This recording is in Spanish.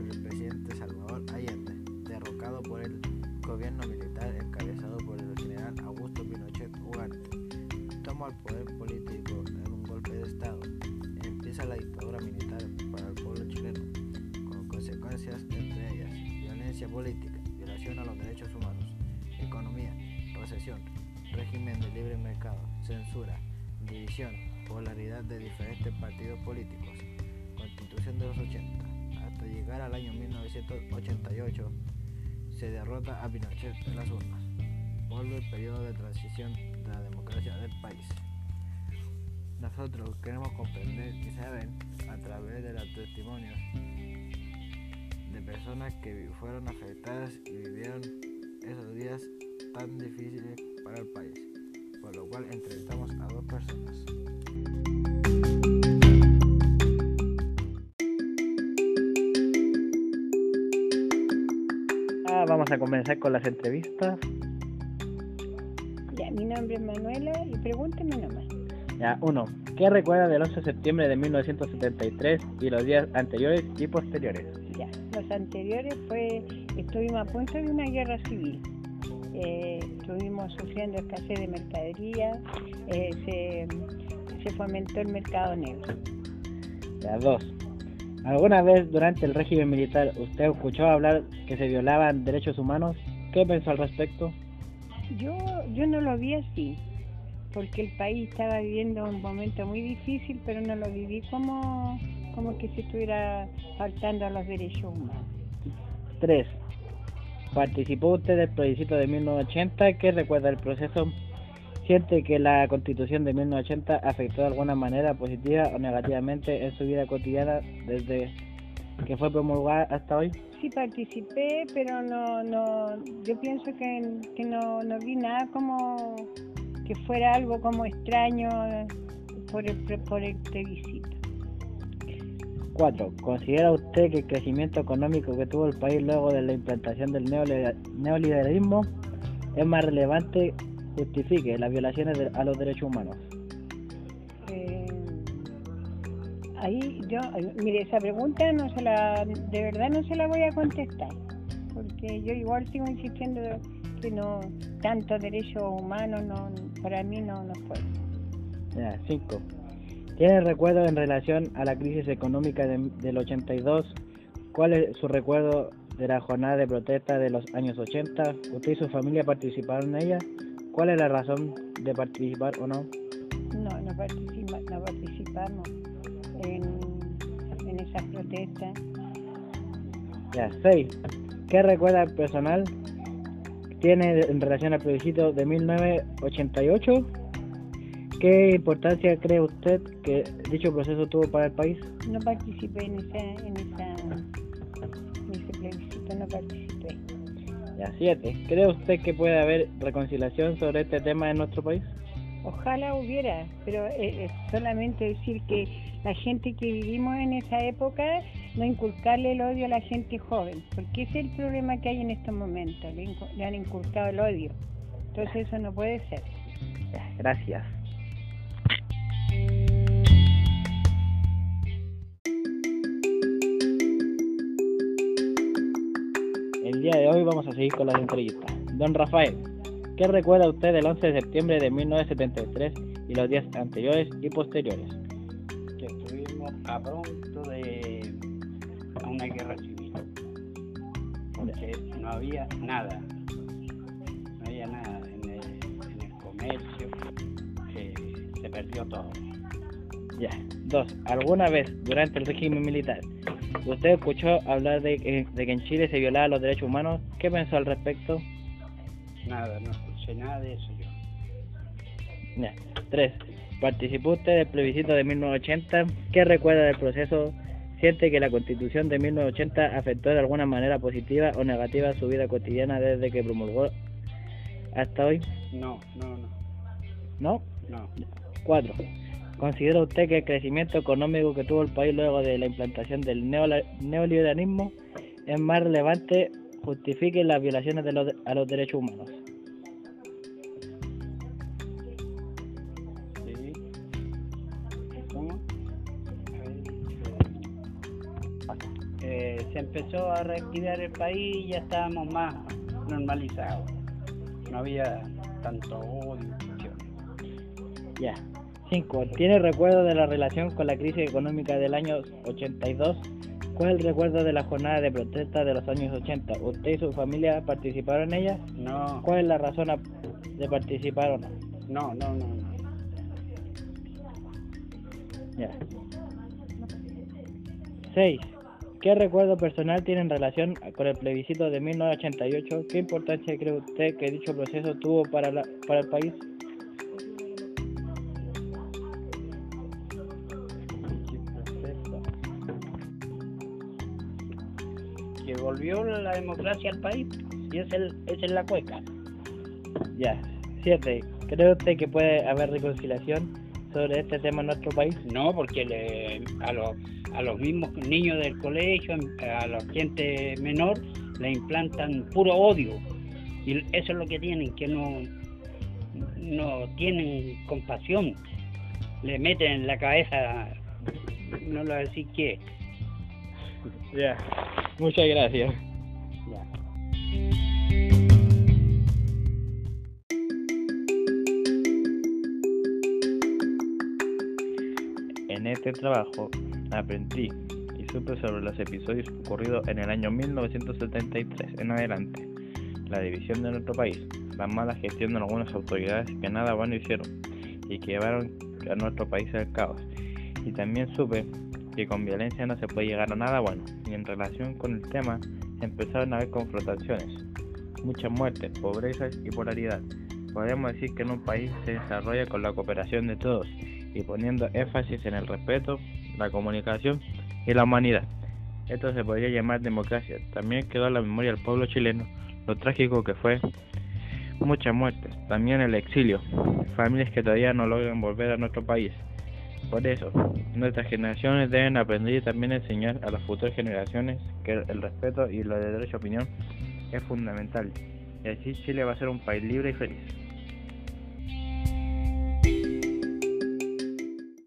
por el presidente Salvador Allende, derrocado por el gobierno militar encabezado por el general Augusto Pinochet Ugarte. Toma el poder político en un golpe de Estado. Empieza la dictadura militar para el pueblo chileno, con consecuencias entre ellas violencia política, violación a los derechos humanos, economía, recesión, régimen de libre mercado, censura, división, polaridad de diferentes partidos políticos, al año 1988 se derrota a Pinochet en las urnas. Vuelve el periodo de transición de la democracia del país. Nosotros queremos comprender y saber a través de los testimonios de personas que fueron afectadas y vivieron esos días tan difíciles para el país, por lo cual entrevistamos a dos personas. Vamos a comenzar con las entrevistas. Ya, mi nombre es Manuela y pregúnteme nomás. Ya, uno. ¿Qué recuerda del 11 de septiembre de 1973 y los días anteriores y posteriores? Ya, los anteriores fue, estuvimos a punto de una guerra civil. Eh, estuvimos sufriendo escasez de mercadería, eh, se, se fomentó el mercado negro. Ya, dos. ¿Alguna vez durante el régimen militar usted escuchó hablar que se violaban derechos humanos? ¿Qué pensó al respecto? Yo, yo no lo vi así, porque el país estaba viviendo un momento muy difícil, pero no lo viví como, como que se estuviera faltando a los derechos humanos. 3. ¿Participó usted del plebiscito de 1980? ¿Qué recuerda del proceso? ¿Siente que la constitución de 1980 afectó de alguna manera positiva o negativamente en su vida cotidiana desde que fue promulgada hasta hoy? Sí participé, pero no, no, yo pienso que, que no, no vi nada como que fuera algo como extraño por el, por el plebiscito. 4. ¿Considera usted que el crecimiento económico que tuvo el país luego de la implantación del neoliber- neoliberalismo es más relevante, justifique las violaciones de- a los derechos humanos? Eh, ahí yo, mire, esa pregunta no se la, de verdad no se la voy a contestar, porque yo igual sigo insistiendo que no, tanto derechos humanos no, para mí no, no fue. 5. ¿Tiene recuerdo en relación a la crisis económica de- del 82? ¿Cuál es su recuerdo de la jornada de protesta de los años 80? ¿Usted y su familia participaron en ella? ¿Cuál es la razón de participar o no? No, no, participa, no participamos en, en esas protestas. Ya, 6. ¿Qué recuerda personal tiene en relación al plebiscito de 1988? ¿Qué importancia cree usted que dicho proceso tuvo para el país? No participé en esa, en esa, en ese plebiscito, no participé. Ya, 7. ¿Cree usted que puede haber reconciliación sobre este tema en nuestro país? Ojalá hubiera, pero eh, es solamente decir que la gente que vivimos en esa época, no inculcarle el odio a la gente joven, porque ese es el problema que hay en estos momentos, le, le han inculcado el odio. Entonces eso no puede ser. Gracias. Día de hoy vamos a seguir con las entrevistas. Don Rafael, ¿qué recuerda usted del 11 de septiembre de 1973 y los días anteriores y posteriores? que estuvimos a pronto de una guerra civil, porque no había nada, no había nada en el, en el comercio, eh, se perdió todo. Ya. Dos, ¿alguna vez durante el régimen militar usted escuchó hablar de, que- de que en Chile se violaban los derechos humanos? ¿Qué pensó al respecto? Nada, no escuché nada de eso yo. Ya. 3. ¿Participó usted del plebiscito de 1980? ¿Qué recuerda del proceso? ¿Siente que la constitución de 1980 afectó de alguna manera positiva o negativa su vida cotidiana desde que promulgó hasta hoy? No, no, no, ¿No? no. 4. ¿Considera usted que el crecimiento económico que tuvo el país luego de la implantación del neoliberalismo es más relevante, justifique las violaciones de los, a los derechos humanos? Sí. Eh, se empezó a reactivar el país y ya estábamos más normalizados. No había tanto odio. Ya. 5. ¿Tiene recuerdo de la relación con la crisis económica del año 82? ¿Cuál es el recuerdo de la jornada de protesta de los años 80? ¿Usted y su familia participaron en ella? No. ¿Cuál es la razón de participar o no? No, no, no. no. Ya. 6. ¿Qué recuerdo personal tiene en relación con el plebiscito de 1988? ¿Qué importancia cree usted que dicho proceso tuvo para, la, para el país? Que volvió la democracia al país y es el, esa es la cueca. Ya. 7. ¿Cree usted que puede haber reconciliación sobre este tema en nuestro país? No, porque le, a, los, a los mismos niños del colegio, a la gente menor, le implantan puro odio. Y eso es lo que tienen, que no, no tienen compasión. Le meten en la cabeza, no lo voy a decir qué. Ya. Muchas gracias. En este trabajo aprendí y supe sobre los episodios ocurridos en el año 1973 en adelante, la división de nuestro país, la mala gestión de algunas autoridades que nada bueno hicieron y que llevaron a nuestro país al caos. Y también supe que con violencia no se puede llegar a nada bueno, y en relación con el tema empezaron a haber confrontaciones, muchas muertes, pobreza y polaridad. Podemos decir que en un país se desarrolla con la cooperación de todos y poniendo énfasis en el respeto, la comunicación y la humanidad. Esto se podría llamar democracia. También quedó en la memoria del pueblo chileno lo trágico que fue muchas muertes, también el exilio, familias que todavía no logran volver a nuestro país. Por eso, nuestras generaciones deben aprender y también enseñar a las futuras generaciones que el respeto y de derecho a opinión es fundamental. Y así Chile va a ser un país libre y feliz.